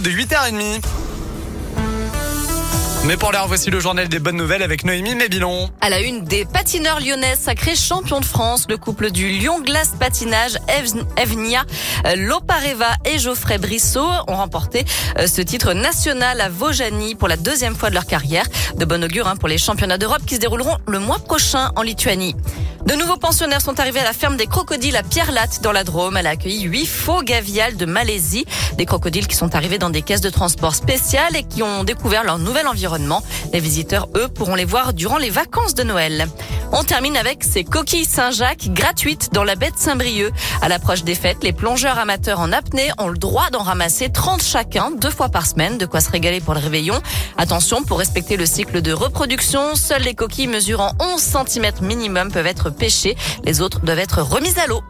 de 8h30. Mais pour l'heure, voici le journal des bonnes nouvelles avec Noémie Mébilon. À la une des patineurs lyonnais sacrés champions de France, le couple du Lyon Glace Patinage, Evnia Lopareva et Geoffrey Brissot ont remporté euh, ce titre national à Vaujany pour la deuxième fois de leur carrière. De bon augure hein, pour les championnats d'Europe qui se dérouleront le mois prochain en Lituanie. De nouveaux pensionnaires sont arrivés à la ferme des crocodiles à Pierre-Latte dans la Drôme. Elle a accueilli huit faux gaviales de Malaisie. Des crocodiles qui sont arrivés dans des caisses de transport spéciales et qui ont découvert leur nouvel environnement. Les visiteurs, eux, pourront les voir durant les vacances de Noël. On termine avec ces coquilles Saint-Jacques gratuites dans la baie de Saint-Brieuc. À l'approche des fêtes, les plongeurs amateurs en apnée ont le droit d'en ramasser 30 chacun, deux fois par semaine, de quoi se régaler pour le réveillon. Attention, pour respecter le cycle de reproduction, seules les coquilles mesurant 11 cm minimum peuvent être pêchées. Les autres doivent être remises à l'eau.